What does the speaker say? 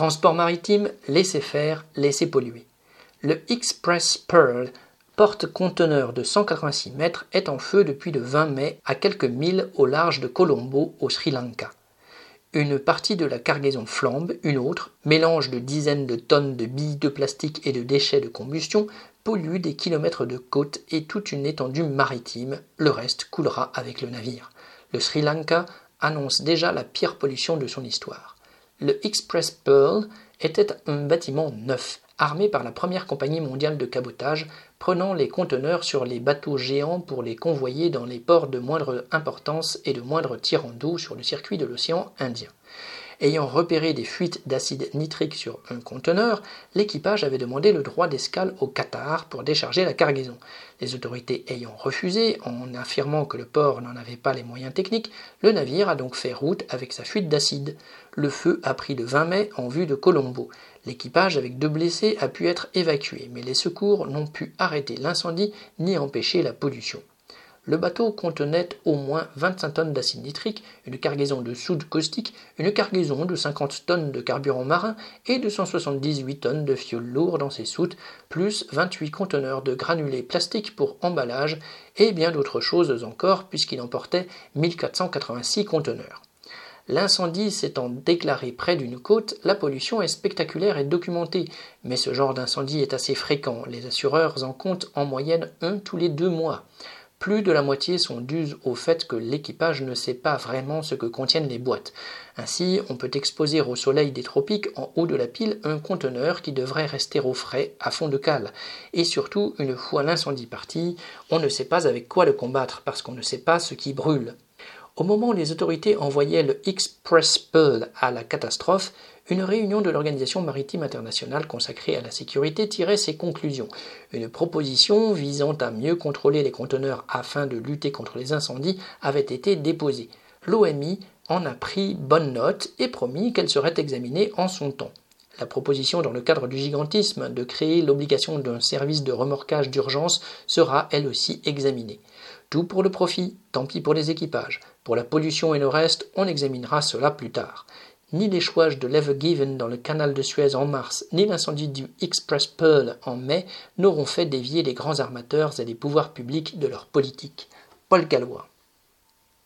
Transport maritime, laissez faire, laissez polluer. Le Express Pearl, porte-conteneur de 186 mètres, est en feu depuis le 20 mai à quelques milles au large de Colombo, au Sri Lanka. Une partie de la cargaison flambe, une autre, mélange de dizaines de tonnes de billes de plastique et de déchets de combustion, pollue des kilomètres de côte et toute une étendue maritime. Le reste coulera avec le navire. Le Sri Lanka annonce déjà la pire pollution de son histoire. Le Express Pearl était un bâtiment neuf, armé par la première compagnie mondiale de cabotage, prenant les conteneurs sur les bateaux géants pour les convoyer dans les ports de moindre importance et de moindre tirant d'eau sur le circuit de l'océan Indien. Ayant repéré des fuites d'acide nitrique sur un conteneur, l'équipage avait demandé le droit d'escale au Qatar pour décharger la cargaison. Les autorités ayant refusé, en affirmant que le port n'en avait pas les moyens techniques, le navire a donc fait route avec sa fuite d'acide. Le feu a pris le 20 mai en vue de Colombo. L'équipage avec deux blessés a pu être évacué, mais les secours n'ont pu arrêter l'incendie ni empêcher la pollution. Le bateau contenait au moins 25 tonnes d'acide nitrique, une cargaison de soude caustique, une cargaison de 50 tonnes de carburant marin et de 178 tonnes de fioul lourd dans ses soutes, plus 28 conteneurs de granulés plastiques pour emballage et bien d'autres choses encore puisqu'il emportait 1486 conteneurs. L'incendie s'étant déclaré près d'une côte, la pollution est spectaculaire et documentée, mais ce genre d'incendie est assez fréquent. Les assureurs en comptent en moyenne un tous les deux mois. Plus de la moitié sont dues au fait que l'équipage ne sait pas vraiment ce que contiennent les boîtes. Ainsi, on peut exposer au soleil des tropiques en haut de la pile un conteneur qui devrait rester au frais, à fond de cale. Et surtout, une fois l'incendie parti, on ne sait pas avec quoi le combattre parce qu'on ne sait pas ce qui brûle. Au moment où les autorités envoyaient le Express Pearl à la catastrophe, une réunion de l'Organisation maritime internationale consacrée à la sécurité tirait ses conclusions. Une proposition visant à mieux contrôler les conteneurs afin de lutter contre les incendies avait été déposée. L'OMI en a pris bonne note et promis qu'elle serait examinée en son temps. La proposition dans le cadre du gigantisme de créer l'obligation d'un service de remorquage d'urgence sera elle aussi examinée. Tout pour le profit, tant pis pour les équipages. Pour la pollution et le reste, on examinera cela plus tard. Ni l'échouage de l'Ever Given dans le canal de Suez en mars, ni l'incendie du Express Pearl en mai n'auront fait dévier les grands armateurs et les pouvoirs publics de leur politique. Paul Gallois.